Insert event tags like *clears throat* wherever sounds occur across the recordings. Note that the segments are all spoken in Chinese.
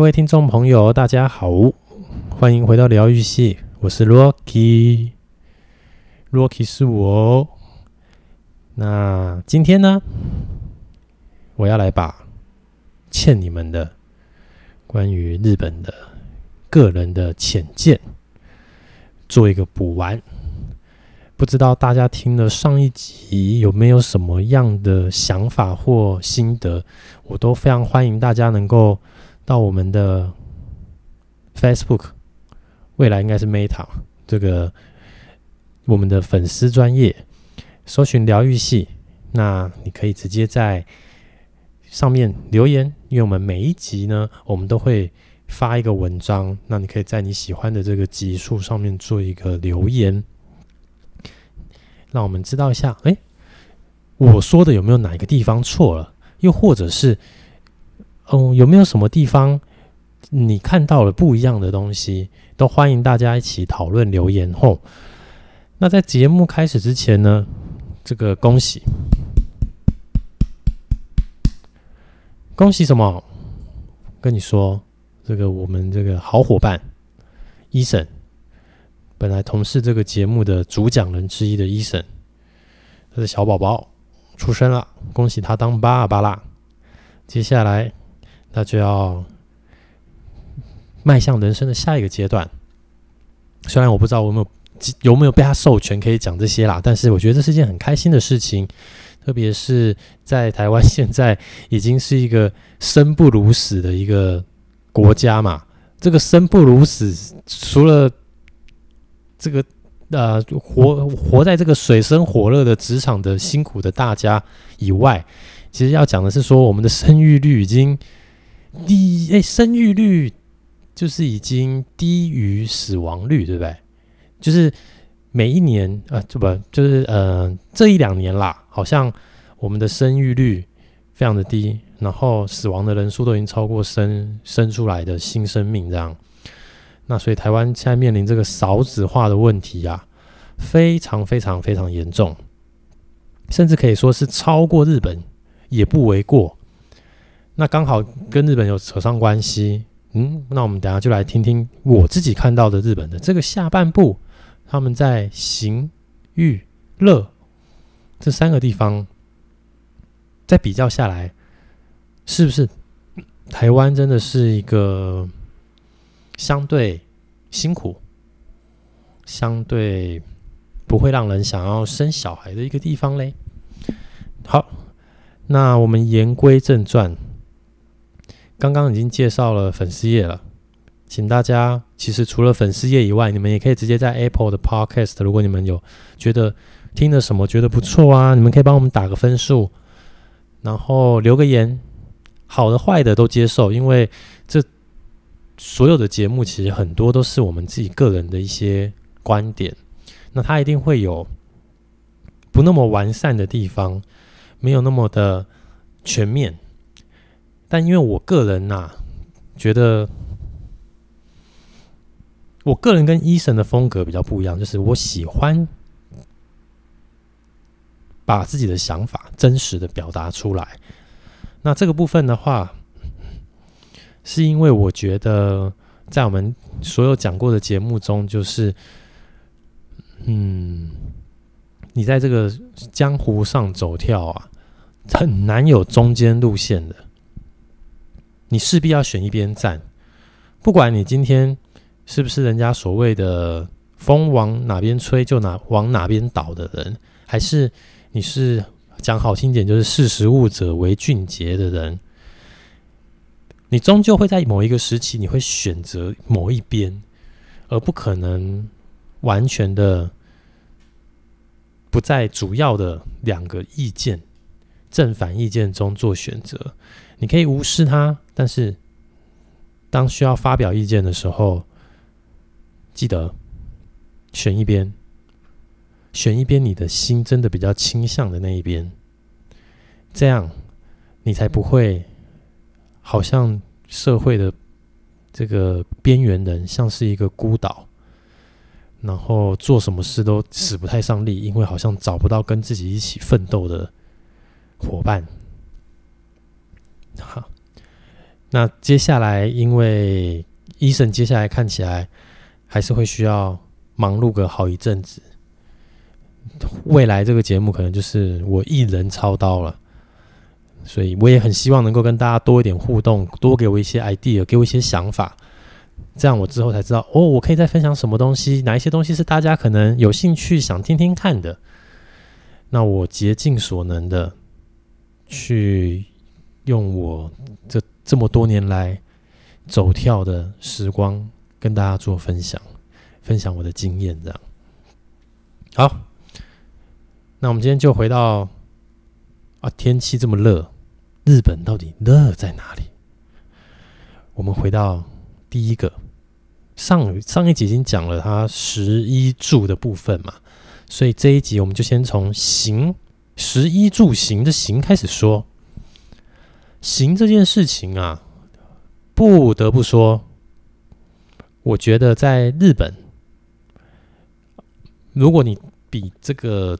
各位听众朋友，大家好，欢迎回到疗愈系，我是 Rocky，Rocky 是我。那今天呢，我要来把欠你们的关于日本的个人的浅见做一个补完。不知道大家听了上一集有没有什么样的想法或心得？我都非常欢迎大家能够到我们的 Facebook，未来应该是 Meta 这个我们的粉丝专业搜寻疗愈系，那你可以直接在上面留言，因为我们每一集呢，我们都会发一个文章，那你可以在你喜欢的这个集数上面做一个留言。让我们知道一下，哎，我说的有没有哪一个地方错了？又或者是，嗯，有没有什么地方你看到了不一样的东西？都欢迎大家一起讨论留言后。那在节目开始之前呢，这个恭喜，恭喜什么？跟你说，这个我们这个好伙伴伊森。本来同是这个节目的主讲人之一的伊森他的小宝宝出生了，恭喜他当爸爸啦！接下来他就要迈向人生的下一个阶段。虽然我不知道我有没有有没有被他授权可以讲这些啦，但是我觉得这是一件很开心的事情，特别是在台湾现在已经是一个生不如死的一个国家嘛。这个生不如死，除了这个呃，活活在这个水深火热的职场的辛苦的大家以外，其实要讲的是说，我们的生育率已经低，哎，生育率就是已经低于死亡率，对不对？就是每一年啊，这、不就是呃，这一两年啦，好像我们的生育率非常的低，然后死亡的人数都已经超过生生出来的新生命这样。那所以台湾现在面临这个少子化的问题啊，非常非常非常严重，甚至可以说是超过日本也不为过。那刚好跟日本有扯上关系，嗯，那我们等下就来听听我自己看到的日本的这个下半部，他们在行、育、乐这三个地方，再比较下来，是不是台湾真的是一个？相对辛苦，相对不会让人想要生小孩的一个地方嘞。好，那我们言归正传，刚刚已经介绍了粉丝页了，请大家其实除了粉丝页以外，你们也可以直接在 Apple 的 Podcast，如果你们有觉得听了什么觉得不错啊，你们可以帮我们打个分数，然后留个言，好的坏的都接受，因为这。所有的节目其实很多都是我们自己个人的一些观点，那它一定会有不那么完善的地方，没有那么的全面。但因为我个人呐、觉得我个人跟医生的风格比较不一样，就是我喜欢把自己的想法真实的表达出来。那这个部分的话。是因为我觉得，在我们所有讲过的节目中，就是，嗯，你在这个江湖上走跳啊，很难有中间路线的。你势必要选一边站，不管你今天是不是人家所谓的风往哪边吹就哪往哪边倒的人，还是你是讲好听点就是识时务者为俊杰的人。你终究会在某一个时期，你会选择某一边，而不可能完全的不在主要的两个意见正反意见中做选择。你可以无视他，但是当需要发表意见的时候，记得选一边，选一边你的心真的比较倾向的那一边，这样你才不会。好像社会的这个边缘人，像是一个孤岛，然后做什么事都使不太上力，因为好像找不到跟自己一起奋斗的伙伴。好，那接下来，因为医生接下来看起来还是会需要忙碌个好一阵子，未来这个节目可能就是我一人操刀了，所以我也很希望能够跟大家多一点互动，多给我一些 idea，给我一些想法，这样我之后才知道哦，我可以再分享什么东西，哪一些东西是大家可能有兴趣想听听看的，那我竭尽所能的去用我这。这么多年来走跳的时光，跟大家做分享，分享我的经验，这样。好，那我们今天就回到啊，天气这么热，日本到底热在哪里？我们回到第一个，上上一集已经讲了它十一柱的部分嘛，所以这一集我们就先从行十一柱行的行开始说。行这件事情啊，不得不说，我觉得在日本，如果你比这个，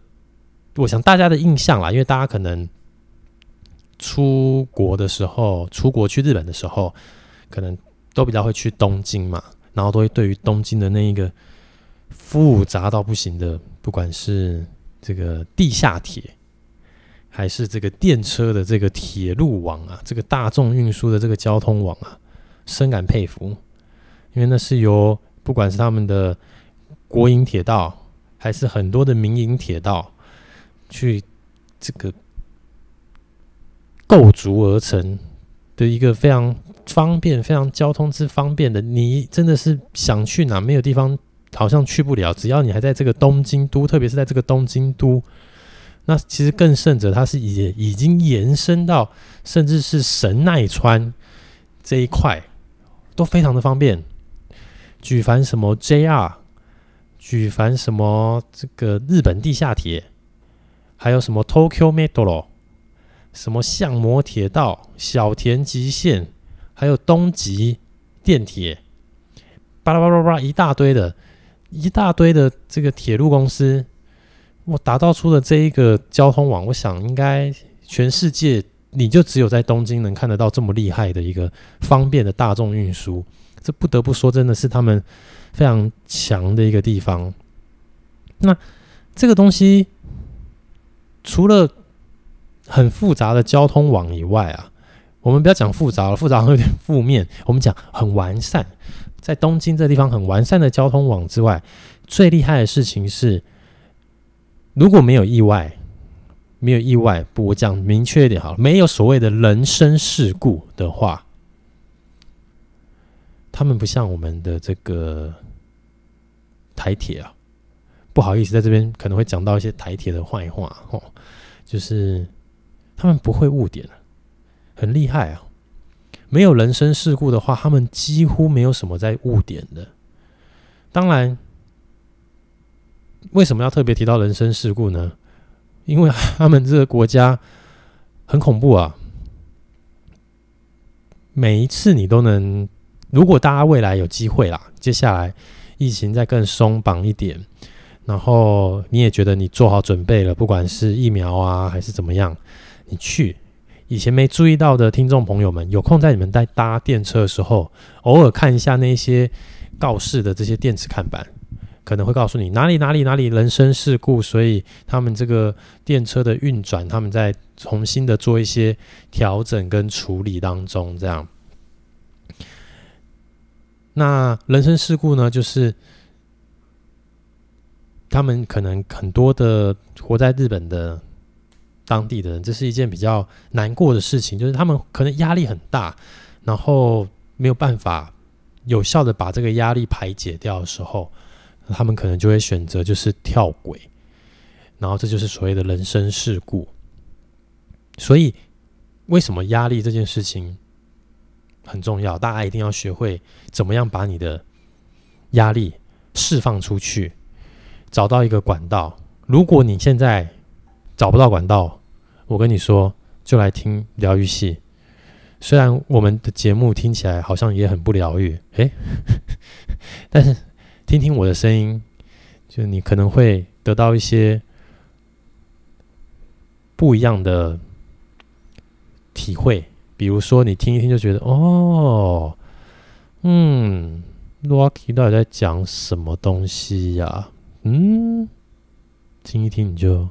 我想大家的印象啦，因为大家可能出国的时候，出国去日本的时候，可能都比较会去东京嘛，然后都会对于东京的那一个复杂到不行的，不管是这个地下铁。还是这个电车的这个铁路网啊，这个大众运输的这个交通网啊，深感佩服，因为那是由不管是他们的国营铁道，还是很多的民营铁道，去这个构筑而成的一个非常方便、非常交通之方便的。你真的是想去哪，没有地方好像去不了，只要你还在这个东京都，特别是在这个东京都。那其实更甚者，它是已已经延伸到甚至是神奈川这一块，都非常的方便。举凡什么 JR，举凡什么这个日本地下铁，还有什么 Tokyo Metro，什么相模铁道、小田急线，还有东急电铁，巴拉巴拉巴拉一大堆的，一大堆的这个铁路公司。我打造出的这一个交通网，我想应该全世界你就只有在东京能看得到这么厉害的一个方便的大众运输，这不得不说真的是他们非常强的一个地方。那这个东西除了很复杂的交通网以外啊，我们不要讲复杂了，复杂有点负面。我们讲很完善，在东京这地方很完善的交通网之外，最厉害的事情是。如果没有意外，没有意外，不，我讲明确一点好了，没有所谓的人身事故的话，他们不像我们的这个台铁啊，不好意思，在这边可能会讲到一些台铁的坏话哦，就是他们不会误点，很厉害啊。没有人身事故的话，他们几乎没有什么在误点的。当然。为什么要特别提到人身事故呢？因为他们这个国家很恐怖啊！每一次你都能，如果大家未来有机会啦，接下来疫情再更松绑一点，然后你也觉得你做好准备了，不管是疫苗啊还是怎么样，你去。以前没注意到的听众朋友们，有空在你们在搭电车的时候，偶尔看一下那些告示的这些电子看板。可能会告诉你哪里哪里哪里人身事故，所以他们这个电车的运转，他们在重新的做一些调整跟处理当中，这样。那人身事故呢，就是他们可能很多的活在日本的当地的人，这是一件比较难过的事情，就是他们可能压力很大，然后没有办法有效的把这个压力排解掉的时候。他们可能就会选择就是跳轨，然后这就是所谓的人生事故。所以，为什么压力这件事情很重要？大家一定要学会怎么样把你的压力释放出去，找到一个管道。如果你现在找不到管道，我跟你说，就来听疗愈系。虽然我们的节目听起来好像也很不疗愈，诶，但是。听听我的声音，就你可能会得到一些不一样的体会比如说你听一听就觉得哦，嗯，Rocky 到底在讲什么东西呀、啊？嗯，听一听你就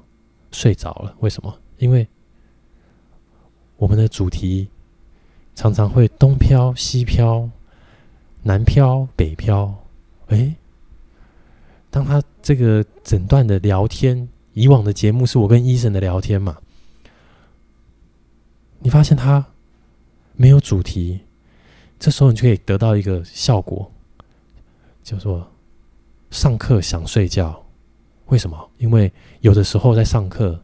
睡着了。为什么？因为我们的主题常常会东飘西飘，南飘北飘。哎，当他这个诊断的聊天，以往的节目是我跟医生的聊天嘛？你发现他没有主题，这时候你就可以得到一个效果，叫做上课想睡觉。为什么？因为有的时候在上课，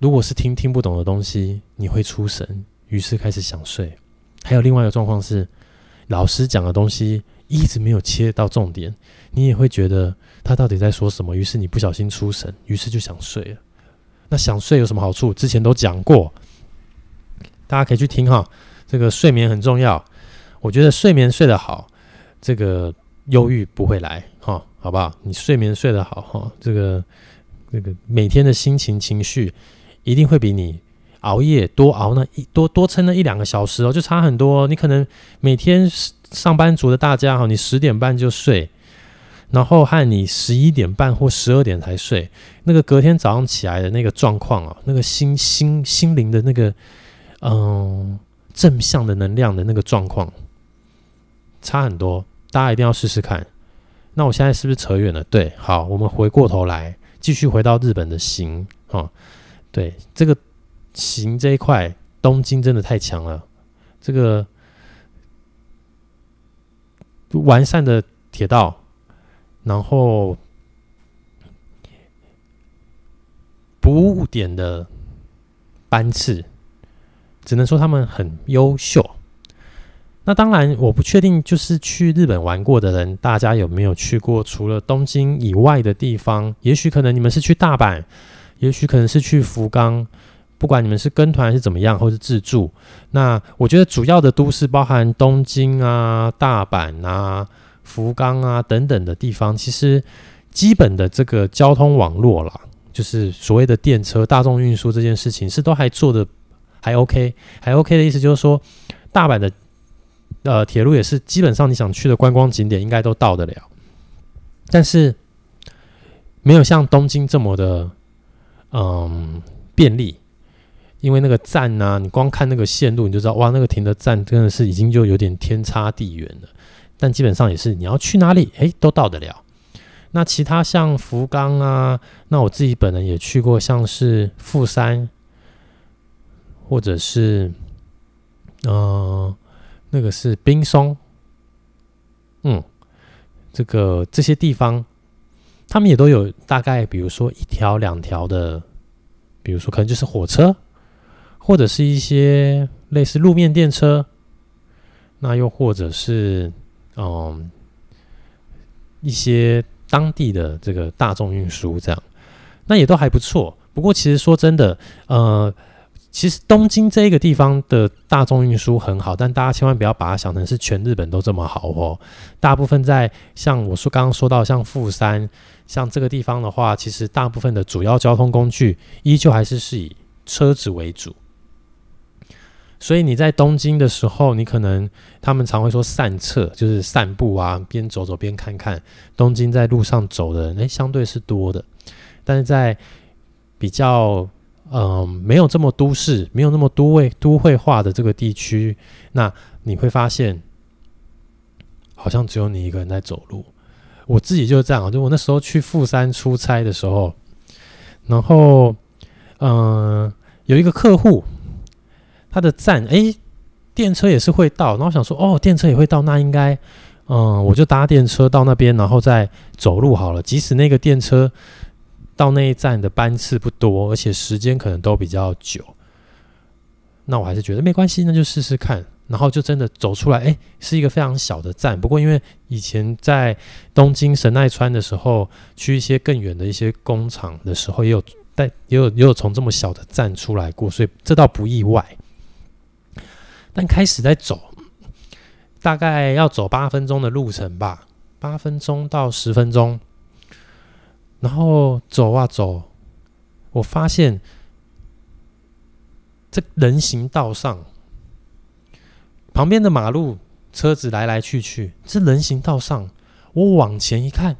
如果是听听不懂的东西，你会出神，于是开始想睡。还有另外一个状况是，老师讲的东西一直没有切到重点，你也会觉得他到底在说什么，于是你不小心出神，于是就想睡了。那想睡有什么好处？之前都讲过。大家可以去听哈，这个睡眠很重要。我觉得睡眠睡得好，这个忧郁不会来哈，好不好？你睡眠睡得好哈，这个这个每天的心情情绪一定会比你熬夜多熬那一多多撑那一两个小时哦，就差很多。你可能每天上班族的大家哈，你十点半就睡，然后和你十一点半或十二点才睡，那个隔天早上起来的那个状况啊，那个心心心灵的那个。嗯，正向的能量的那个状况差很多，大家一定要试试看。那我现在是不是扯远了？对，好，我们回过头来继续回到日本的行啊。对，这个行这一块，东京真的太强了。这个完善的铁道，然后不误点的班次。只能说他们很优秀。那当然，我不确定，就是去日本玩过的人，大家有没有去过除了东京以外的地方？也许可能你们是去大阪，也许可能是去福冈。不管你们是跟团还是怎么样，或是自助，那我觉得主要的都市包含东京啊、大阪啊、福冈啊等等的地方，其实基本的这个交通网络啦，就是所谓的电车、大众运输这件事情，是都还做的。还 OK，还 OK 的意思就是说，大阪的呃铁路也是基本上你想去的观光景点应该都到得了，但是没有像东京这么的嗯便利，因为那个站呢、你光看那个线路你就知道，哇，那个停的站真的是已经就有点天差地远了。但基本上也是你要去哪里，哎，都到得了。那其他像福冈啊，那我自己本人也去过，像是富山。或者是，嗯、那个是冰松，嗯，这个这些地方，他们也都有大概，比如说一条两条的，比如说可能就是火车，或者是一些类似路面电车，那又或者是嗯、一些当地的这个大众运输这样，那也都还不错。不过其实说真的，呃。其实东京这一个地方的大众运输很好，但大家千万不要把它想成是全日本都这么好哦。大部分在像我说刚刚说到像富山，像这个地方的话，其实大部分的主要交通工具依旧还是是以车子为主。所以你在东京的时候，你可能他们常会说散策，就是散步啊，边走走边看看。东京在路上走的人，诶，相对是多的，但是在比较。嗯，没有这么都市，没有那么都位都会化的这个地区，那你会发现，好像只有你一个人在走路。我自己就是这样，就我那时候去富山出差的时候，然后，嗯，有一个客户，他的站，诶，电车也是会到，然后想说，哦，电车也会到，那应该，嗯，我就搭电车到那边，然后再走路好了。即使那个电车。到那一站的班次不多，而且时间可能都比较久，那我还是觉得没关系，那就试试看。然后就真的走出来，哎，是一个非常小的站。不过因为以前在东京神奈川的时候，去一些更远的一些工厂的时候，也有带，也有也有从这么小的站出来过，所以这倒不意外。但开始在走，大概要走八分钟的路程吧，八分钟到十分钟。然后走啊走，我发现这人行道上旁边的马路车子来来去去，这人行道上，我往前一看，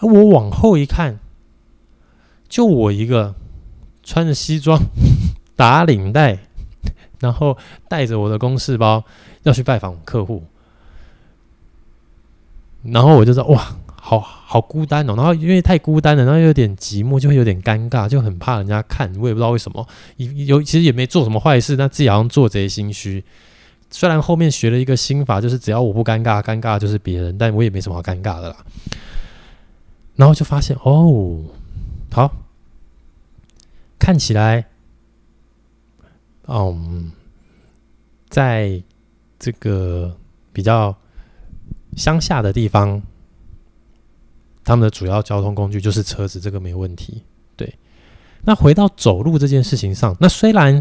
我往后一看，就我一个穿着西装、*laughs* 打领带，然后带着我的公事包要去拜访客户，然后我就说哇。好好孤单哦，然后因为太孤单了，然后有点寂寞，就会有点尴尬，就很怕人家看，我也不知道为什么。有 *laughs* 其实也没做什么坏事，但自己好像做贼心虚。虽然后面学了一个心法，就是只要我不尴尬，尴尬就是别人，但我也没什么好尴尬的啦。然后就发现哦，好，看起来，嗯，在这个比较乡下的地方。他们的主要交通工具就是车子，这个没问题。对，那回到走路这件事情上，那虽然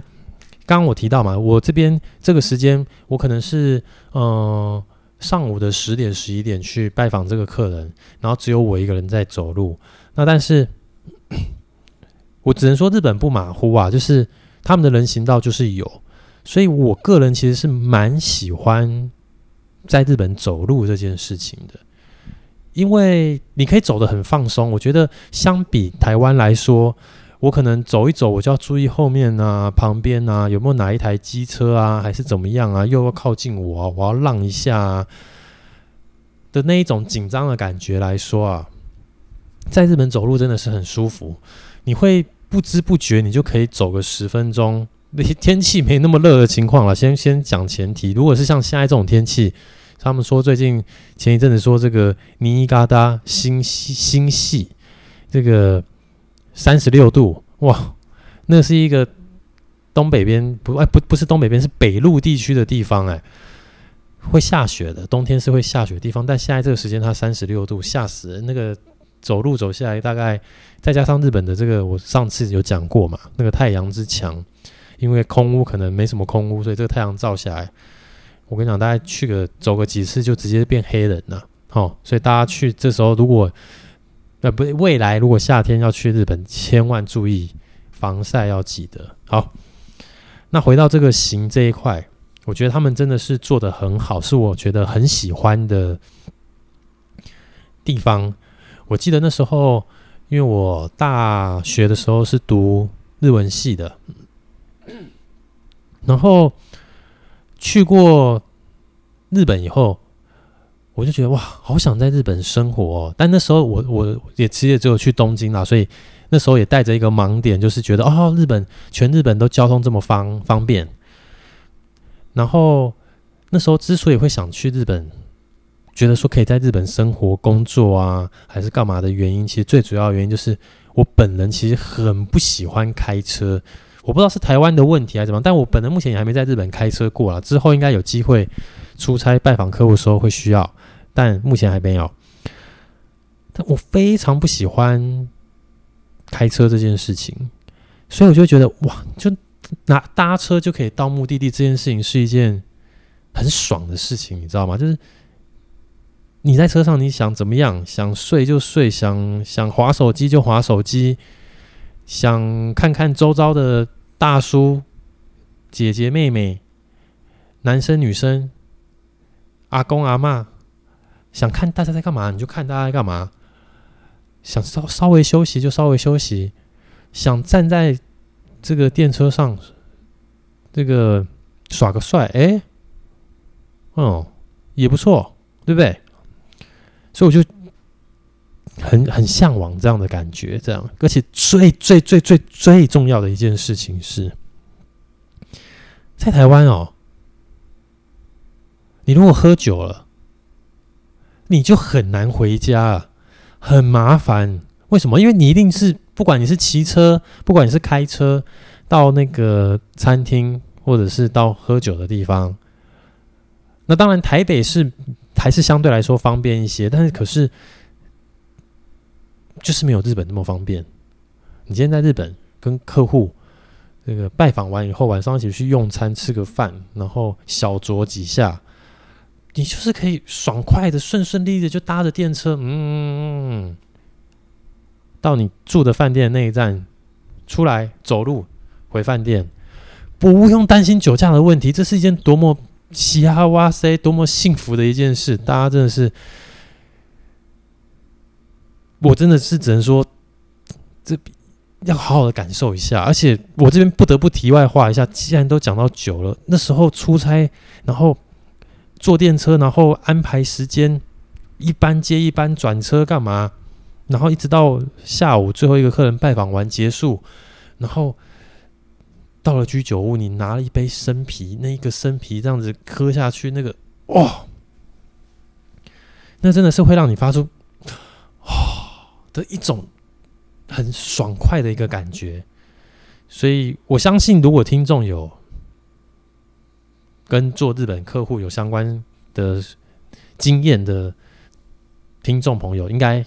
刚刚我提到嘛，我这边这个时间我可能是呃上午的十点十一点去拜访这个客人，然后只有我一个人在走路。那但是 *coughs* 我只能说日本不马虎啊，就是他们的人行道就是有，所以我个人其实是蛮喜欢在日本走路这件事情的。因为你可以走得很放松，我觉得相比台湾来说，我可能走一走，我就要注意后面啊、旁边啊有没有哪一台机车啊，还是怎么样啊，又要靠近我啊，我要让一下啊的那一种紧张的感觉来说啊，在日本走路真的是很舒服，你会不知不觉你就可以走个十分钟。那 *laughs* 些天气没那么热的情况了，先先讲前提，如果是像现在这种天气。他们说最近前一阵子说这个尼加达新潟新系这个三十六度哇，那是一个东北边不哎不不是东北边是北陆地区的地方哎，会下雪的冬天是会下雪的地方，但现在这个时间它三十六度吓死人，那个走路走下来大概再加上日本的这个我上次有讲过嘛，那个太阳之强，因为空屋可能没什么空屋，所以这个太阳照下来。我跟你讲，大家去个走个几次就直接变黑人了，好，所以大家去这时候如果呃不未来如果夏天要去日本，千万注意防晒要记得。好，那回到这个行这一块，我觉得他们真的是做得很好，是我觉得很喜欢的地方。我记得那时候，因为我大学的时候是读日文系的，然后。去过日本以后，我就觉得哇，好想在日本生活哦。但那时候我我也其实也只有去东京啦，所以那时候也带着一个盲点，就是觉得哦，日本全日本都交通这么方方便。然后那时候之所以会想去日本，觉得说可以在日本生活、工作啊，还是干嘛的原因，其实最主要的原因就是我本人其实很不喜欢开车。我不知道是台湾的问题还是怎么，但我本人目前也还没在日本开车过啦。之后应该有机会出差拜访客户的时候会需要，但目前还没有。但我非常不喜欢开车这件事情，所以我就觉得哇，就拿搭车就可以到目的地这件事情是一件很爽的事情，你知道吗？就是你在车上你想怎么样，想睡就睡，想想划手机就划手机，想看看周遭的。大叔、姐姐、妹妹、男生、女生、阿公、阿嬷，想看大家在干嘛，你就看大家在干嘛。想稍稍微休息就稍微休息，想站在这个电车上，这个耍个帅，哎，哦，也不错，对不对？所以我就。很很向往这样的感觉，这样，而且最最最最最重要的一件事情是，在台湾哦，你如果喝酒了，你就很难回家，很麻烦。为什么？因为你一定是不管你是骑车，不管你是开车到那个餐厅，或者是到喝酒的地方。那当然，台北是还是相对来说方便一些，但是可是。就是没有日本那么方便。你今天在日本跟客户这个拜访完以后，晚上一起去用餐吃个饭，然后小酌几下，你就是可以爽快的、顺顺利利的就搭着电车，嗯，到你住的饭店那一站出来走路回饭店，不用担心酒驾的问题。这是一件多么嘻哈哇塞，多么幸福的一件事！大家真的是，我真的是只能说，这要好好的感受一下。而且我这边不得不题外话一下，既然都讲到酒了，那时候出差，然后坐电车，然后安排时间，一班接一班转车干嘛？然后一直到下午最后一个客人拜访完结束，然后到了居酒屋，你拿了一杯生啤，那一个生啤这样子喝下去，那个哇，那真的是会让你发出啊 *sighs* 的一种很爽快的一个感觉。所以我相信，如果听众有跟做日本客户有相关的经验的听众朋友，应该。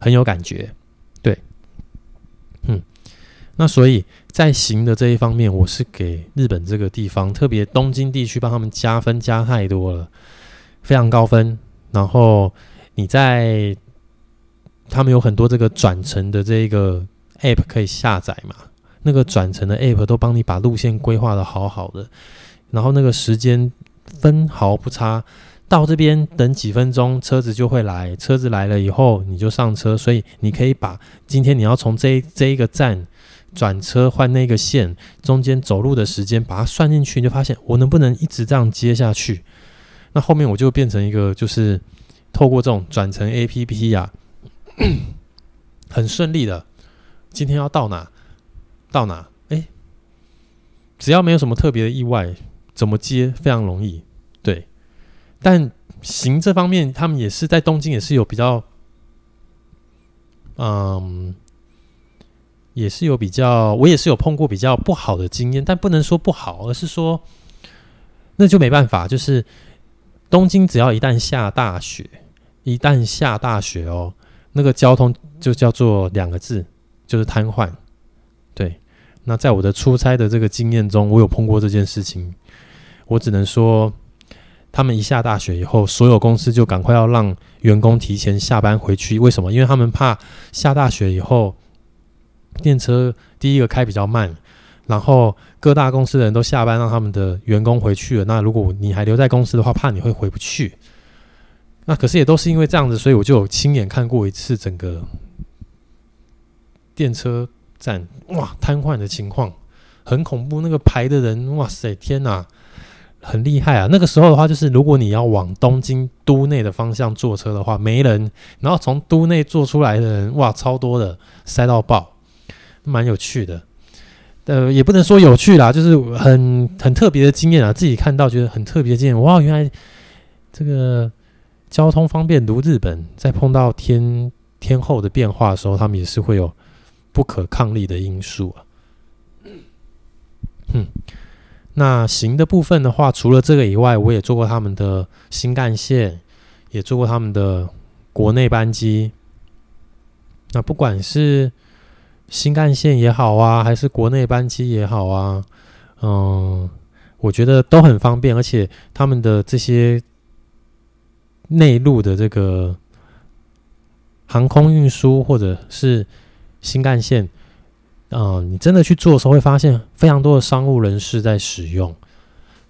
很有感觉，对，嗯，那所以在行的这一方面，我是给日本这个地方，特别东京地区帮他们加分加太多了，非常高分。然后你在他们有很多这个转乘的这个 app 可以下载嘛，那个转乘的 app 都帮你把路线规划得好好的，然后那个时间分毫不差。到这边等几分钟，车子就会来。车子来了以后，你就上车。所以你可以把今天你要从这这一个站转车换那个线，中间走路的时间把它算进去，你就发现我能不能一直这样接下去？那后面我就变成一个，就是透过这种转乘 APP 呀、很顺利的。今天要到哪？到哪？哎，只要没有什么特别的意外，怎么接非常容易。对。但行这方面，他们也是在东京也是有比较，嗯，也是有比较，我也是有碰过比较不好的经验，但不能说不好，而是说那就没办法，就是东京只要一旦下大雪，一旦下大雪哦，那个交通就叫做两个字，就是瘫痪。对，那在我的出差的这个经验中，我有碰过这件事情，我只能说。他们一下大雪以后，所有公司就赶快要让员工提前下班回去。为什么？因为他们怕下大雪以后，电车第一个开比较慢，然后各大公司的人都下班，让他们的员工回去了。那如果你还留在公司的话，怕你会回不去。那可是也都是因为这样子，所以我就有亲眼看过一次整个电车站哇瘫痪的情况，很恐怖。那个排的人，哇塞，天哪！很厉害啊！那个时候的话，就是如果你要往东京都内的方向坐车的话，没人，然后从都内坐出来的人，哇，超多的，塞到爆，蛮有趣的。呃，也不能说有趣啦，就是很很特别的经验啊，自己看到觉得很特别的经验。哇，原来这个交通方便如日本，在碰到天天候的变化的时候，他们也是会有不可抗力的因素啊。嗯。那行的部分的话，除了这个以外，我也做过他们的新干线，也做过他们的国内班机。那不管是新干线也好啊，还是国内班机也好啊，嗯，我觉得都很方便，而且他们的这些内陆的这个航空运输或者是新干线。啊、你真的去做的时候，会发现非常多的商务人士在使用，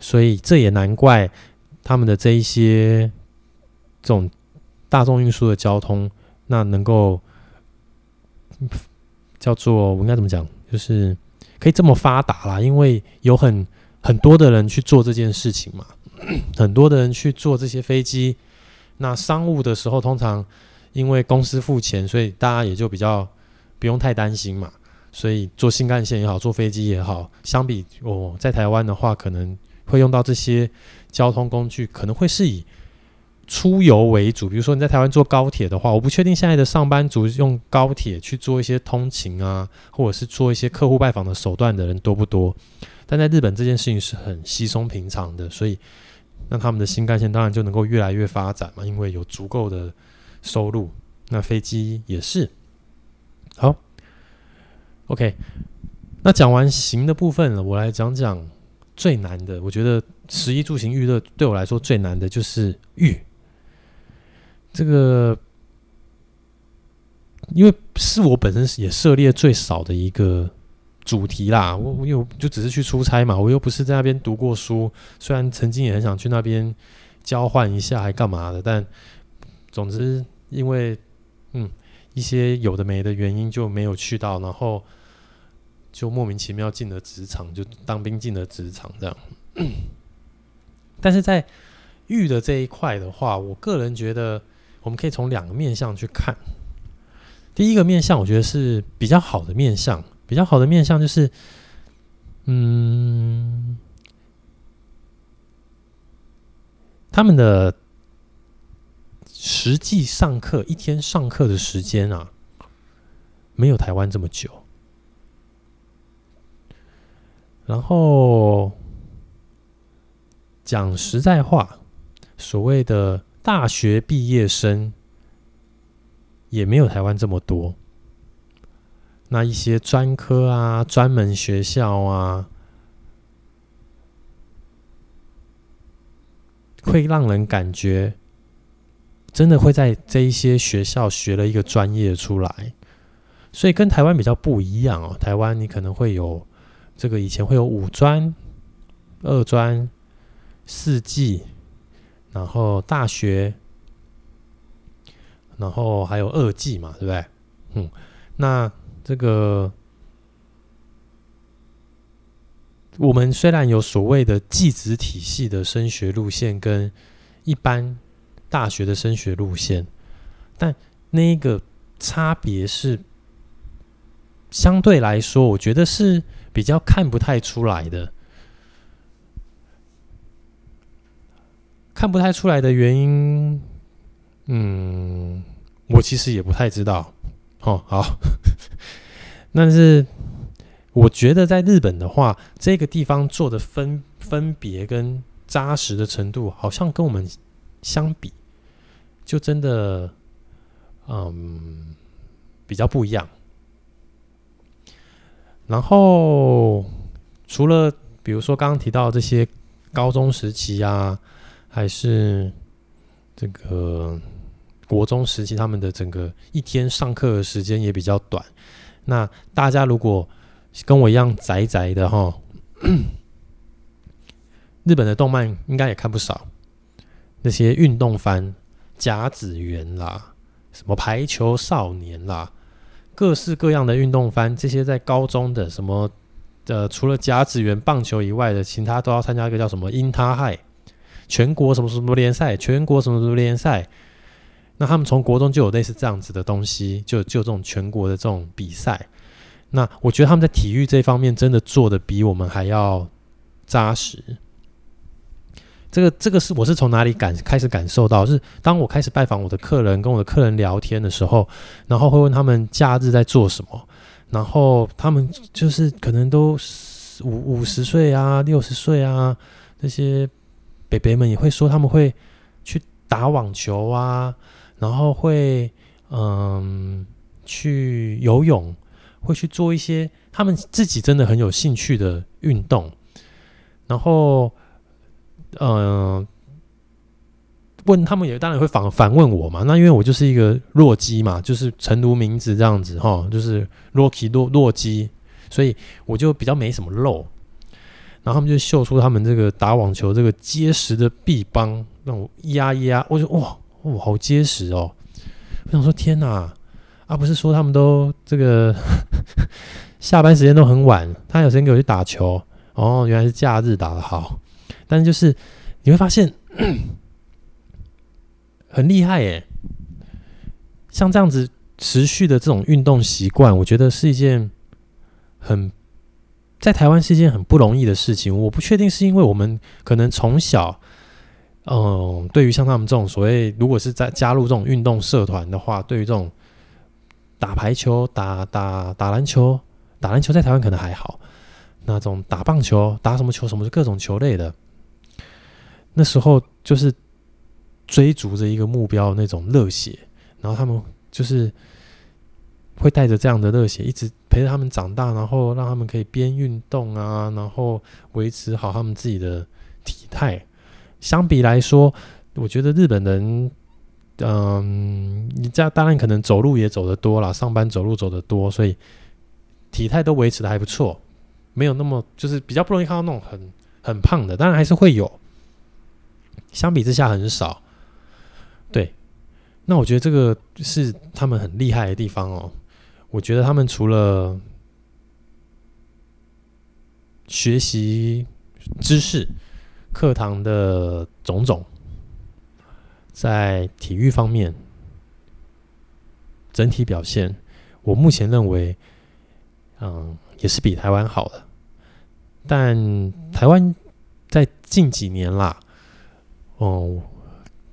所以这也难怪他们的这一些这种大众运输的交通，那能够叫做我应该怎么讲，就是可以这么发达啦，因为有很很多的人去做这件事情嘛，*clears throat* 很多的人去坐这些飞机，那商务的时候，通常因为公司付钱，所以大家也就比较不用太担心嘛。所以坐新干线也好，坐飞机也好，相比我在台湾的话，可能会用到这些交通工具，可能会是以出游为主。比如说你在台湾坐高铁的话，我不确定现在的上班族用高铁去做一些通勤啊，或者是做一些客户拜访的手段的人多不多。但在日本这件事情是很稀松平常的，所以那他们的新干线当然就能够越来越发展嘛，因为有足够的收入。那飞机也是好。OK，那讲完行的部分了，我来讲讲最难的。我觉得食衣住行娱乐对我来说最难的就是御。这个，因为是我本身也涉猎最少的一个主题啦。我我又就只是去出差嘛，我又不是在那边读过书。虽然曾经也很想去那边交换一下，还干嘛的，但总之因为嗯一些有的没的原因就没有去到，然后就莫名其妙进了职场，就当兵进了职场这样。但是在玉的这一块的话，我个人觉得我们可以从两个面向去看。第一个面向，我觉得是比较好的面向。比较好的面向就是，嗯，他们的实际上课一天上课的时间啊，没有台湾这么久。然后讲实在话，所谓的大学毕业生。也没有台湾这么多。那一些专科啊、专门学校啊，会让人感觉真的会在这一些学校学了一个专业出来，所以跟台湾比较不一样哦。台湾你可能会有这个以前会有五专、二专、四技，然后大学。然后还有二技嘛，对不对？嗯，那这个我们虽然有所谓的技职体系的升学路线跟一般大学的升学路线，但那个差别是相对来说，我觉得是比较看不太出来的。看不太出来的原因。嗯，我其实也不太知道。哦，好，*laughs* 但是我觉得在日本的话，这个地方做的分分别跟扎实的程度，好像跟我们相比，就真的嗯比较不一样。然后除了比如说刚刚提到这些高中时期啊，还是这个。国中时期，他们的整个一天上课的时间也比较短。那大家如果跟我一样宅宅的哈，日本的动漫应该也看不少。那些运动番，甲子园啦，什么排球少年啦，各式各样的运动番，这些在高中的什么呃，除了甲子园棒球以外的，其他都要参加一个叫什么英他害全国什么什么联赛，全国什么什么联赛。那他们从国中就有类似这样子的东西，就就这种全国的这种比赛。那我觉得他们在体育这方面真的做得比我们还要扎实。这个这个是我是从哪里感开始感受到？是当我开始拜访我的客人，跟我的客人聊天的时候，然后会问他们假日在做什么，然后他们就是可能都五五十岁啊、六十岁啊，那些北北们也会说他们会去打网球啊。然后会嗯去游泳，会去做一些他们自己真的很有兴趣的运动。然后嗯问他们也当然会反反问我嘛，那因为我就是一个弱鸡嘛，就是诚如名字这样子哈，就是弱鸡弱弱鸡，所以我就比较没什么肉。然后他们就秀出他们这个打网球这个结实的臂膀，让我压一压，我就哇。哦，好结实哦！我想说，天哪，啊，不是说他们都这个 *laughs* 下班时间都很晚，他有时间给我去打球哦，原来是假日打得好。但是就是你会发现 *clears throat* 很厉害耶，像这样子持续的这种运动习惯，我觉得是一件很在台湾是一件很不容易的事情。我不确定是因为我们可能从小。嗯，对于像他们这种所谓，如果是在加入这种运动社团的话，对于这种打排球、打打打篮球、打篮球在台湾可能还好，那种打棒球、打什么球、什么就各种球类的，那时候就是追逐着一个目标那种热血，然后他们就是会带着这样的热血，一直陪着他们长大，然后让他们可以边运动啊，然后维持好他们自己的体态。相比来说，我觉得日本人，嗯，你这样当然可能走路也走得多了，上班走路走得多，所以体态都维持的还不错，没有那么就是比较不容易看到那种很很胖的，当然还是会有，相比之下很少。对，那我觉得这个是他们很厉害的地方哦。我觉得他们除了学习知识、课堂的种种，在体育方面整体表现，我目前认为，嗯，也是比台湾好的。但台湾在近几年啦，哦，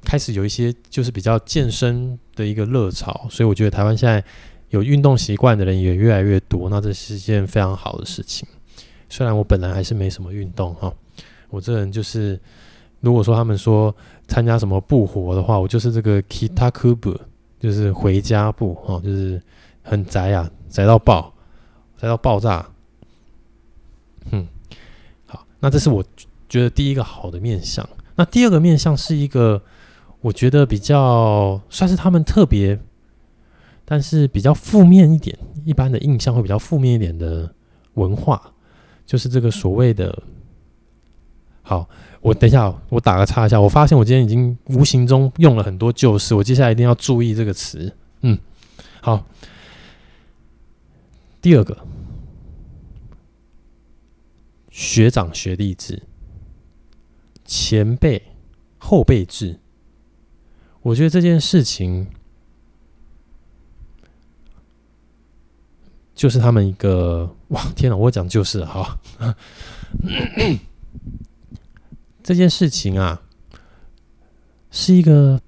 开始有一些就是比较健身的一个热潮，所以我觉得台湾现在有运动习惯的人也越来越多，那这是一件非常好的事情。虽然我本来还是没什么运动哈，我这人就是，如果说他们说参加什么部活的话，我就是这个 Kitakubu，就是回家部哈，就是很宅啊，宅到爆，宅到爆炸。嗯，好，那这是我觉得第一个好的面相。那第二个面相是一个我觉得比较算是他们特别，但是比较负面一点，一般的印象会比较负面一点的文化。就是这个所谓的，好，我等一下，我打个叉一下。我发现我今天已经无形中用了很多旧式，我接下来一定要注意这个词。嗯，好。第二个，学长学弟制，前辈后辈制，我觉得这件事情。就是他们一个哇，天哪！我讲就是好，*coughs* 这件事情啊，是一个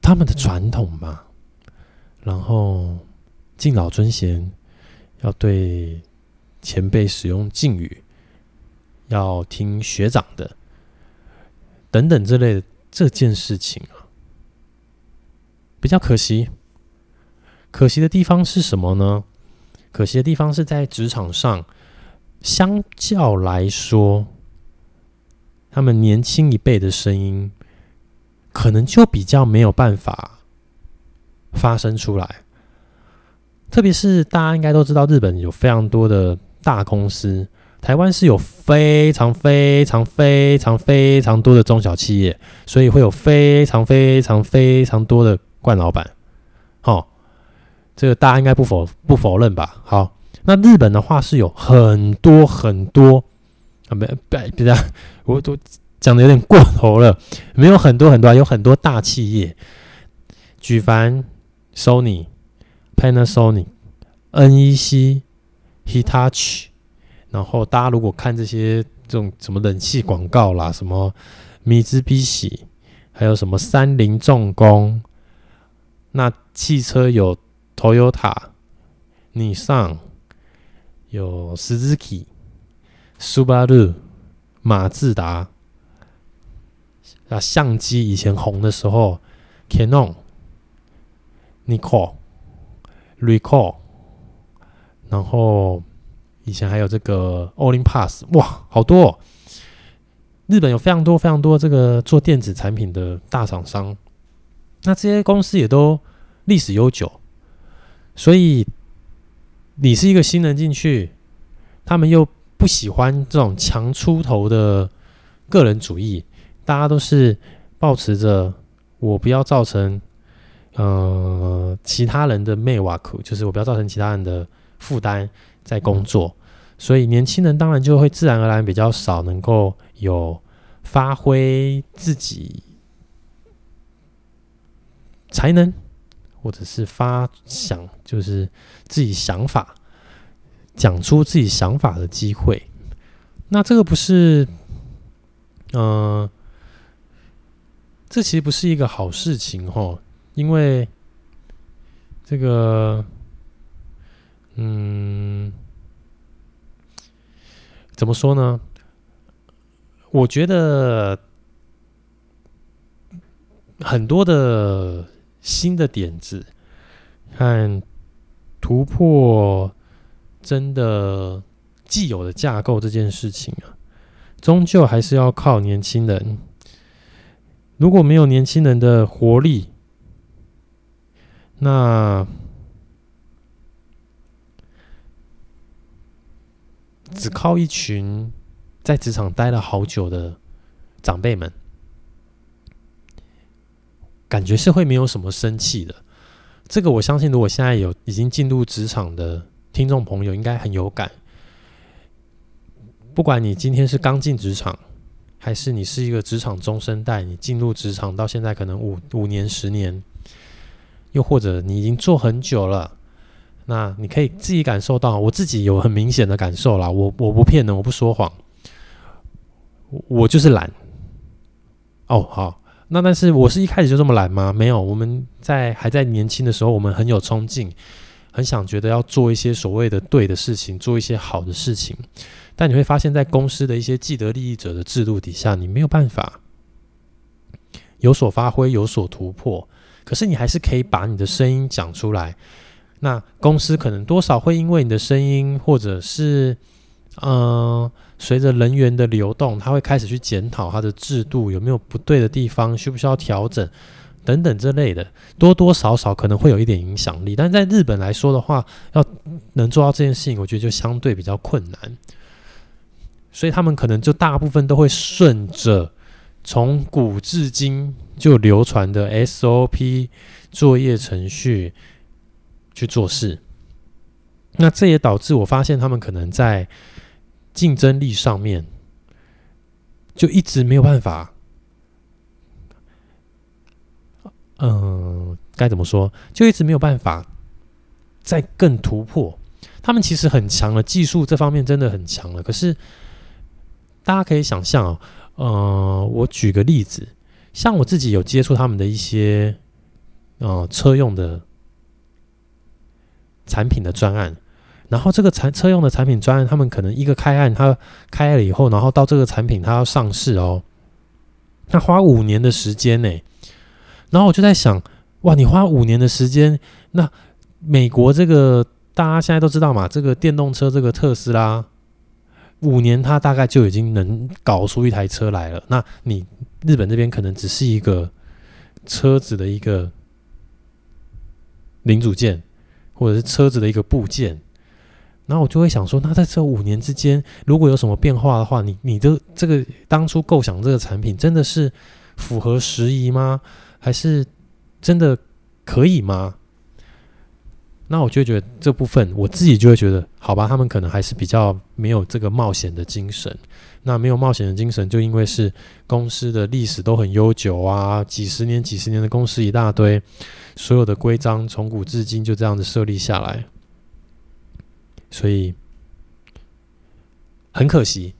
他们的传统吧。然后敬老尊贤，要对前辈使用敬语，要听学长的，等等之类的这件事情啊，比较可惜。可惜的地方是什么呢？可惜的地方是在职场上，相较来说，他们年轻一辈的声音，可能就比较没有办法发生出来。特别是大家应该都知道，日本有非常多的大公司，台湾是有非常非常非常非常多的中小企业，所以会有非常非常非常多的惯老板。这个大家应该不否不否认吧？好，那日本的话是有很多很多啊，没不不是，我都讲的有点过头了，没有很多很多，有很多大企业，举凡 Sony、Panasonic、NEC、Hitachi，然后大家如果看这些这种什么冷气广告啦，什么米兹比喜，还有什么三菱重工，那汽车有。Toyota、尼桑、有 Suzuki、Subaru、马自达啊，相机以前红的时候，Canon、Nikon、Ricoh，然后以前还有这个 Olympus，哇，好多哦！日本有非常多非常多这个做电子产品的大厂商，那这些公司也都历史悠久。所以，你是一个新人进去，他们又不喜欢这种强出头的个人主义，大家都是抱持着我不要造成呃其他人的魅瓦苦，就是我不要造成其他人的负担在工作，所以年轻人当然就会自然而然比较少能够有发挥自己才能。或者是发想，就是自己想法，讲出自己想法的机会。那这个不是，嗯、这其实不是一个好事情哦，因为这个，嗯，怎么说呢？我觉得很多的。新的点子和突破真的既有的架构这件事情啊，终究还是要靠年轻人。如果没有年轻人的活力，那只靠一群在职场待了好久的长辈们，感觉是会没有什么生气的。这个我相信，如果现在有已经进入职场的听众朋友，应该很有感。不管你今天是刚进职场，还是你是一个职场中生代，你进入职场到现在可能五五年、十年，又或者你已经做很久了，那你可以自己感受到，我自己有很明显的感受啦。我我不骗人，我不说谎，我就是懒。哦，好。那但是我是一开始就这么懒吗？没有，我们在还在年轻的时候，我们很有冲劲，很想觉得要做一些所谓的对的事情，做一些好的事情。但你会发现在公司的一些既得利益者的制度底下，你没有办法有所发挥、有所突破。可是你还是可以把你的声音讲出来。那公司可能多少会因为你的声音，或者是嗯。随着人员的流动，他会开始去检讨他的制度有没有不对的地方，需不需要调整等等之类的，多多少少可能会有一点影响力。但在日本来说的话，要能做到这件事情，我觉得就相对比较困难。所以他们可能就大部分都会顺着从古至今就流传的 SOP 作业程序去做事。那这也导致我发现他们可能在。竞争力上面就一直没有办法，嗯、该怎么说？就一直没有办法再更突破。他们其实很强了，技术这方面真的很强了。可是大家可以想象哦，呃，我举个例子，像我自己有接触他们的一些呃车用的产品的专案。然后这个产车用的产品专案，他们可能一个开案，他开了以后，然后到这个产品他要上市哦，那花五年的时间呢。然后我就在想，哇，你花五年的时间，那美国这个大家现在都知道嘛，这个电动车这个特斯拉，五年他大概就已经能搞出一台车来了。那你日本这边可能只是一个车子的一个零组件，或者是车子的一个部件。然后我就会想说，那在这五年之间，如果有什么变化的话，你你的这个当初构想这个产品真的是符合时宜吗？还是真的可以吗？那我就觉得这部分我自己就会觉得，好吧，他们可能还是比较没有这个冒险的精神。那没有冒险的精神，就因为是公司的历史都很悠久啊，几十年、几十年的公司一大堆，所有的规章从古至今就这样子设立下来。所以很可惜，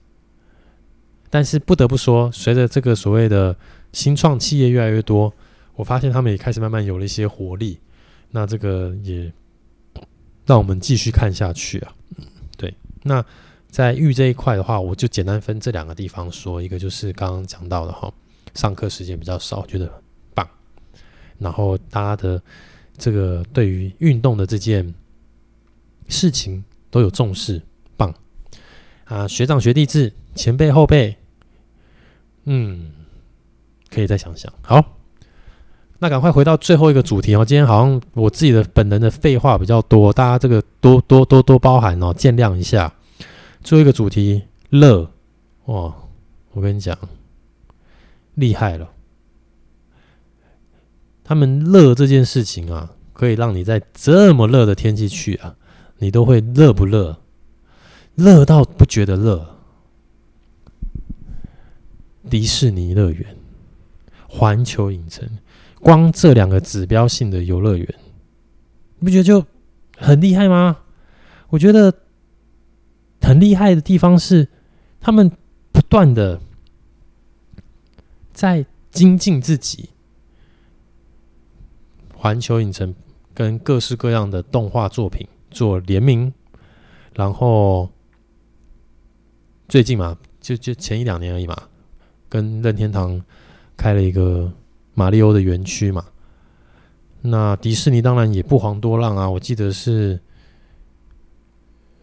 但是不得不说，随着这个所谓的新创企业越来越多，我发现他们也开始慢慢有了一些活力。那这个也让我们继续看下去啊。对，那在育这一块的话，我就简单分这两个地方说，一个就是刚刚讲到的哈，上课时间比较少，觉得棒。然后大家的这个对于运动的这件事情。都有重视，棒啊！学长学弟制，前辈后辈，嗯，可以再想想。好，那赶快回到最后一个主题哦。今天好像我自己的本人的废话比较多，大家这个多多多多包涵哦，见谅一下。最后一个主题，乐哇！我跟你讲，厉害了。他们乐这件事情啊，可以让你在这么热的天气去啊。你都会乐不乐？乐到不觉得乐。迪士尼乐园、环球影城，光这两个指标性的游乐园，你不觉得就很厉害吗？我觉得很厉害的地方是，他们不断的在精进自己。环球影城跟各式各样的动画作品。做联名，然后最近嘛，就就前一两年而已嘛，跟任天堂开了一个马里欧的园区嘛。那迪士尼当然也不遑多让啊，我记得是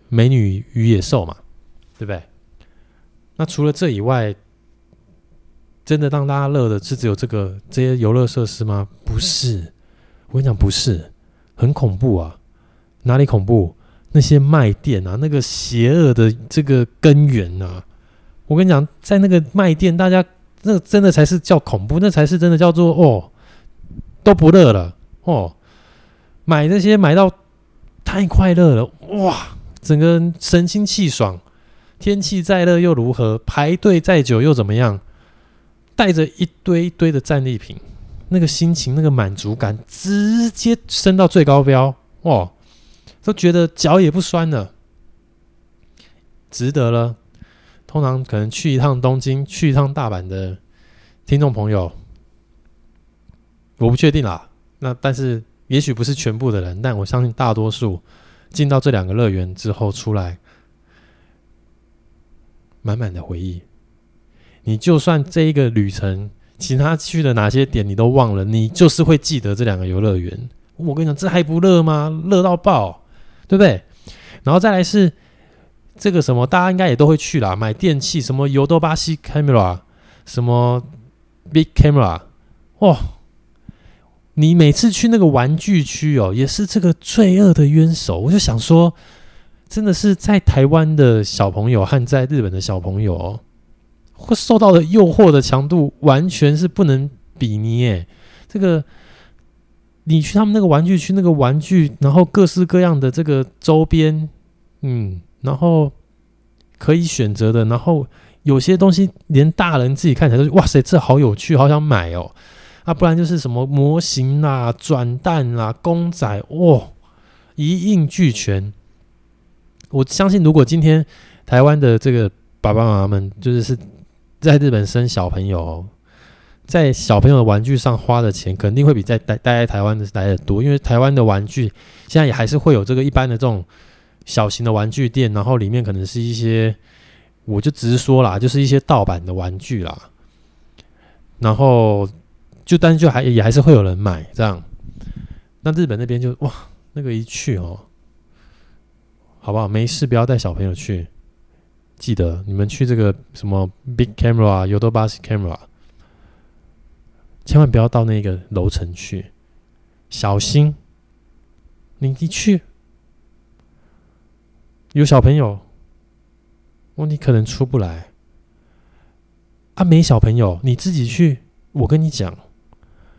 美女与野兽嘛，对不对？那除了这以外，真的让大家乐的是只有这个这些游乐设施吗？不是，我跟你讲不是，很恐怖啊。哪里恐怖？那些卖店啊，那个邪恶的这个根源啊，我跟你讲，在那个卖店，大家那真的才是叫恐怖，那才是真的叫做哦，都不热了哦，买这些买到太快乐了哇，整个人神清气爽，天气再热又如何，排队再久又怎么样，带着一堆一堆的战利品。那个心情，那个满足感，直接升到最高标，哇！都觉得脚也不酸了，值得了。通常可能去一趟东京、去一趟大阪的听众朋友，我不确定啦。那但是也许不是全部的人，但我相信大多数进到这两个乐园之后出来，满满的回忆。你就算这一个旅程。其他去的哪些点你都忘了，你就是会记得这两个游乐园。我跟你讲，这还不热吗？热到爆，对不对？然后再来是这个什么，大家应该也都会去啦，买电器，什么尤多巴西 camera，什么 big camera，哇！你每次去那个玩具区哦，也是这个罪恶的渊藪。我就想说，真的是在台湾的小朋友和在日本的小朋友哦。会受到的诱惑的强度完全是不能比拟耶。这个，你去他们那个玩具区，那个玩具，然后各式各样的这个周边，嗯，然后可以选择的，然后有些东西连大人自己看起来都哇塞，这好有趣，好想买哦。啊，不然就是什么模型啦、转蛋啦、公仔，哇，一应俱全。我相信，如果今天台湾的这个爸爸妈妈们，就是是。在日本生小朋友，在小朋友的玩具上花的钱肯定会比在待待在台湾的来的多，因为台湾的玩具现在也还是会有这个一般的这种小型的玩具店，然后里面可能是一些，我就直说啦，就是一些盗版的玩具啦，然后就但是就还也还是会有人买这样，那日本那边就哇，那个一去哦，好不好？没事，不要带小朋友去。记得你们去这个什么 Big Camera、尤多巴西 Camera，千万不要到那个楼层去，小心！你一去有小朋友，哦，你可能出不来。啊，没小朋友，你自己去，我跟你讲，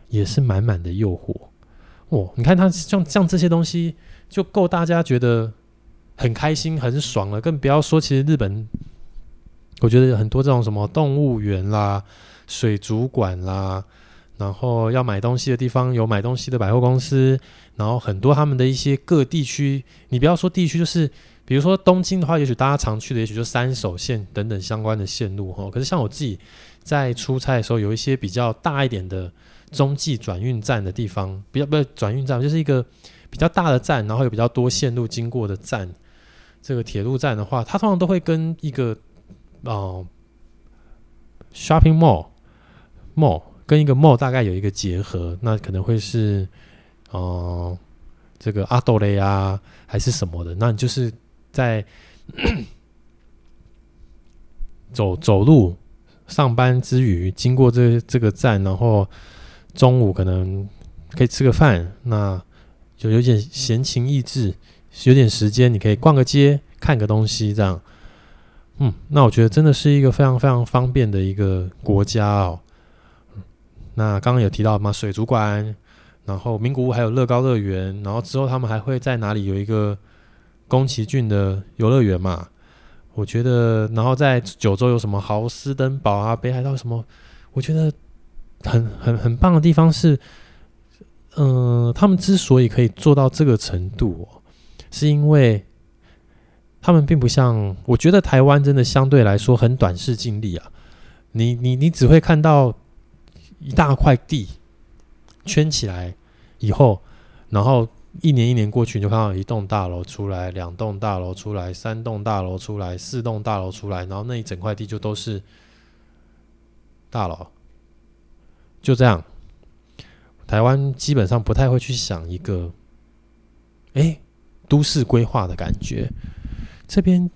也是满满的诱惑。哦，你看他像像这些东西，就够大家觉得。很开心，很爽了，更不要说，其实日本，我觉得很多这种什么动物园啦、水族馆啦，然后要买东西的地方有买东西的百货公司，然后很多他们的一些各地区，你不要说地区，就是比如说东京的话，也许大家常去的，也许就三手线等等相关的线路哈。可是像我自己在出差的时候，有一些比较大一点的中继转运站的地方，比较不是转运站，就是一个比较大的站，然后有比较多线路经过的站。这个铁路站的话，它通常都会跟一个哦、呃、shopping mall mall 跟一个 mall 大概有一个结合，那可能会是哦、呃、这个阿多雷啊还是什么的，那你就是在走走路上班之余经过这这个站，然后中午可能可以吃个饭，那就有点闲情逸致。有点时间，你可以逛个街，看个东西，这样，嗯，那我觉得真的是一个非常非常方便的一个国家哦。那刚刚有提到嘛，水族馆，然后名古屋还有乐高乐园，然后之后他们还会在哪里有一个宫崎骏的游乐园嘛？我觉得，然后在九州有什么豪斯登堡啊，北海道什么？我觉得很很很棒的地方是，嗯、他们之所以可以做到这个程度。是因为他们并不像，我觉得台湾真的相对来说很短视近利啊。你你你只会看到一大块地圈起来以后，然后一年一年过去，你就看到一栋大楼出来，两栋大楼出来，三栋大楼出来，四栋大楼出来，然后那一整块地就都是大楼，就这样。台湾基本上不太会去想一个，哎。都市规划的感觉，这边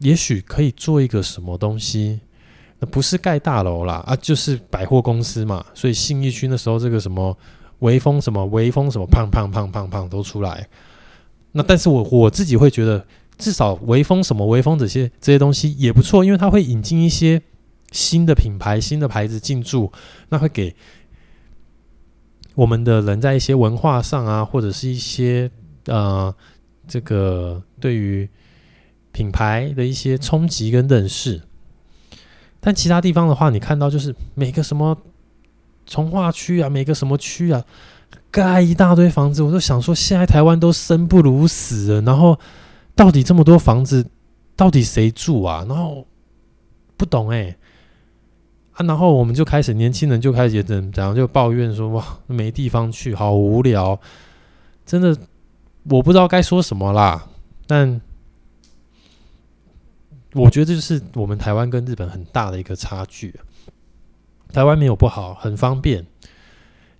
也许可以做一个什么东西，不是盖大楼啦，啊，就是百货公司嘛。所以信义区那时候这个什么微风什么微风什么胖胖胖胖胖都出来，那但是我我自己会觉得，至少微风什么微风这些这些东西也不错，因为它会引进一些新的品牌、新的牌子进驻，那会给我们的人在一些文化上啊，或者是一些呃这个对于品牌的一些冲击跟认识。但其他地方的话，你看到就是每个什么从化区啊，每个什么区啊，盖一大堆房子，我都想说，现在台湾都生不如死了，然后到底这么多房子，到底谁住啊？然后不懂哎、啊，然后我们就开始年轻人就开始怎怎样就抱怨说哇，没地方去，好无聊，真的我不知道该说什么啦，但。我觉得这就是我们台湾跟日本很大的一个差距。台湾没有不好，很方便。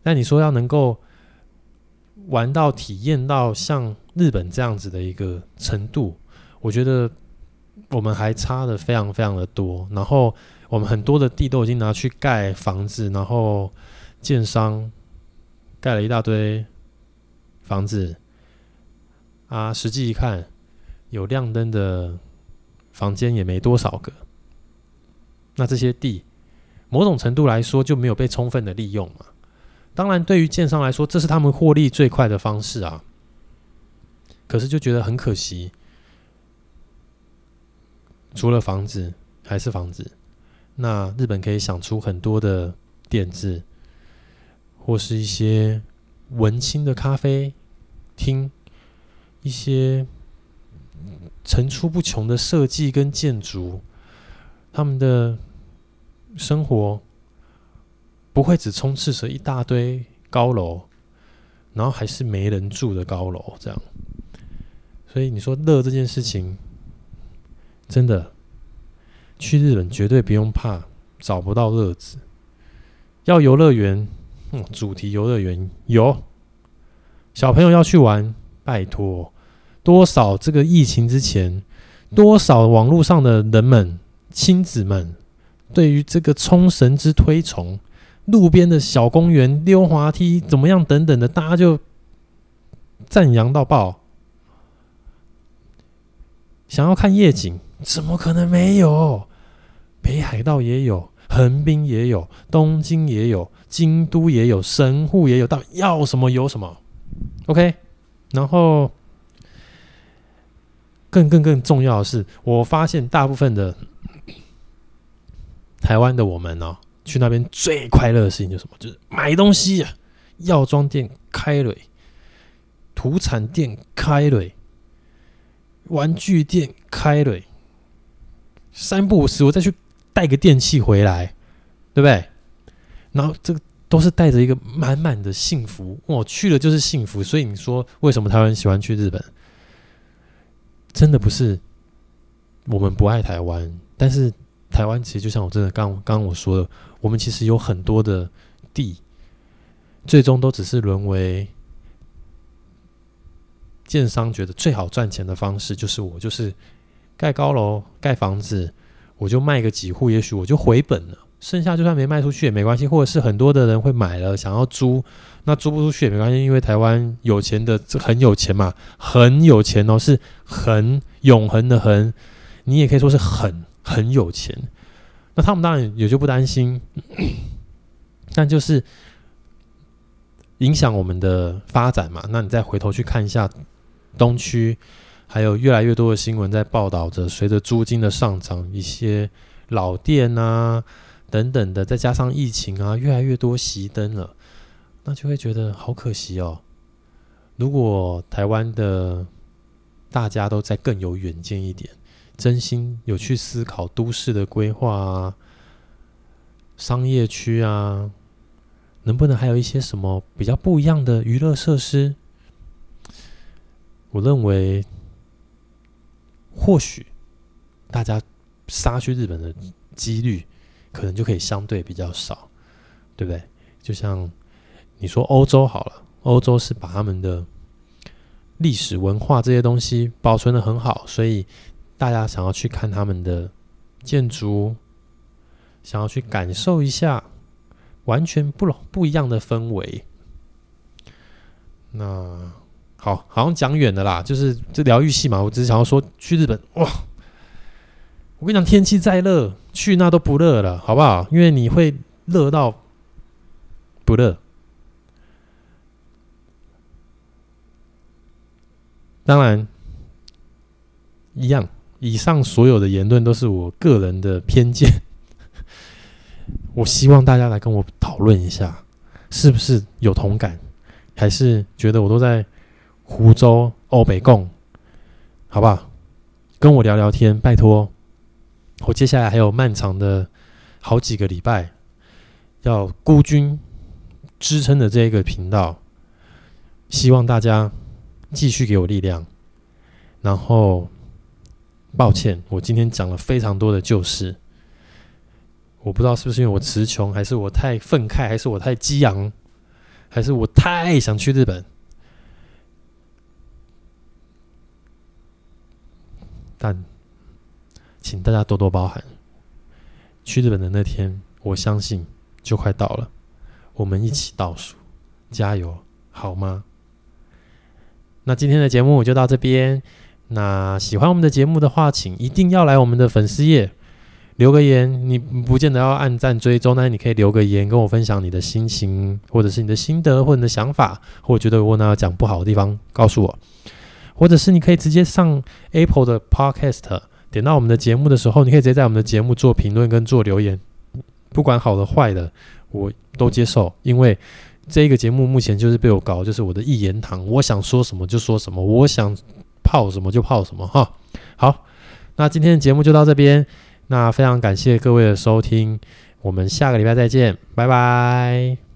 那你说要能够玩到、体验到像日本这样子的一个程度，我觉得我们还差的非常非常的多。然后我们很多的地都已经拿去盖房子，然后建商盖了一大堆房子啊，实际一看有亮灯的。房间也没多少个，那这些地，某种程度来说就没有被充分的利用嘛。当然，对于建商来说，这是他们获利最快的方式啊。可是就觉得很可惜，除了房子还是房子。那日本可以想出很多的点子，或是一些文青的咖啡厅，一些。层出不穷的设计跟建筑，他们的生活不会只充斥着一大堆高楼，然后还是没人住的高楼这样。所以你说乐这件事情，真的去日本绝对不用怕找不到乐子。要游乐园，嗯，主题游乐园有，小朋友要去玩，拜托。多少这个疫情之前，多少网络上的人们、亲子们，对于这个冲绳之推崇，路边的小公园溜滑梯怎么样等等的，大家就赞扬到爆。想要看夜景，怎么可能没有？北海道也有，横滨也有，东京也有，京都也有，神户也有，到要什么有什么。OK，然后。更更更重要的是，我发现大部分的台湾的我们哦，去那边最快乐的事情就是什么？就是买东西啊，药妆店开了，土产店开了，玩具店开了，三不五时我再去带个电器回来，对不对？然后这个都是带着一个满满的幸福，我去了就是幸福。所以你说为什么台湾人喜欢去日本？真的不是我们不爱台湾，但是台湾其实就像我真的刚刚我说的，我们其实有很多的地，最终都只是沦为建商觉得最好赚钱的方式，就是我就是盖高楼、盖房子，我就卖个几户，也许我就回本了。剩下就算没卖出去也没关系，或者是很多的人会买了想要租，那租不出去也没关系，因为台湾有钱的很有钱嘛，很有钱哦，是很永恒的恒，你也可以说是很很有钱。那他们当然也就不担心，*clears throat* 但就是影响我们的发展嘛。那你再回头去看一下东区，还有越来越多的新闻在报道着，随着租金的上涨，一些老店啊。等等的，再加上疫情啊，越来越多熄灯了，那就会觉得好可惜哦。如果台湾的大家都再更有远见一点，真心有去思考都市的规划啊、商业区啊，能不能还有一些什么比较不一样的娱乐设施？我认为，或许大家杀去日本的几率。可能就可以相对比较少，对不对？就像你说欧洲好了，欧洲是把他们的历史文化这些东西保存得很好，所以大家想要去看他们的建筑，想要去感受一下完全不不一样的氛围。那好，好像讲远的啦，就是这疗愈系嘛。我只是想要说，去日本哇，我跟你讲，天气再热，去那都不热了，好不好？因为你会热到不热。当然，一样，以上所有的言论都是我个人的偏见。我希望大家来跟我讨论一下，是不是有同感，还是觉得我都在。湖州欧北共，好不好？跟我聊聊天，拜托。我接下来还有漫长的好几个礼拜要孤军支撑的这一个频道，希望大家继续给我力量。然后，抱歉，我今天讲了非常多的旧事，我不知道是不是因为我词穷，还是我太愤慨，还是我太激昂，还是我太想去日本。但，请大家多多包涵。去日本的那天，我相信就快到了，我们一起倒数，加油，好吗？那今天的节目就到这边。那喜欢我们的节目的话，请一定要来我们的粉丝页留个言。你不见得要按赞追踪，但你可以留个言，跟我分享你的心情，或者是你的心得，或者你的想法，或者觉得我哪讲不好的地方，告诉我。或者是你可以直接上 Apple 的 Podcast，点到我们的节目的时候，你可以直接在我们的节目做评论跟做留言，不管好的坏的，我都接受。因为这个节目目前就是被我搞，就是我的一言堂，我想说什么就说什么，我想泡什么就泡什么哈。好，那今天的节目就到这边，那非常感谢各位的收听，我们下个礼拜再见，拜拜。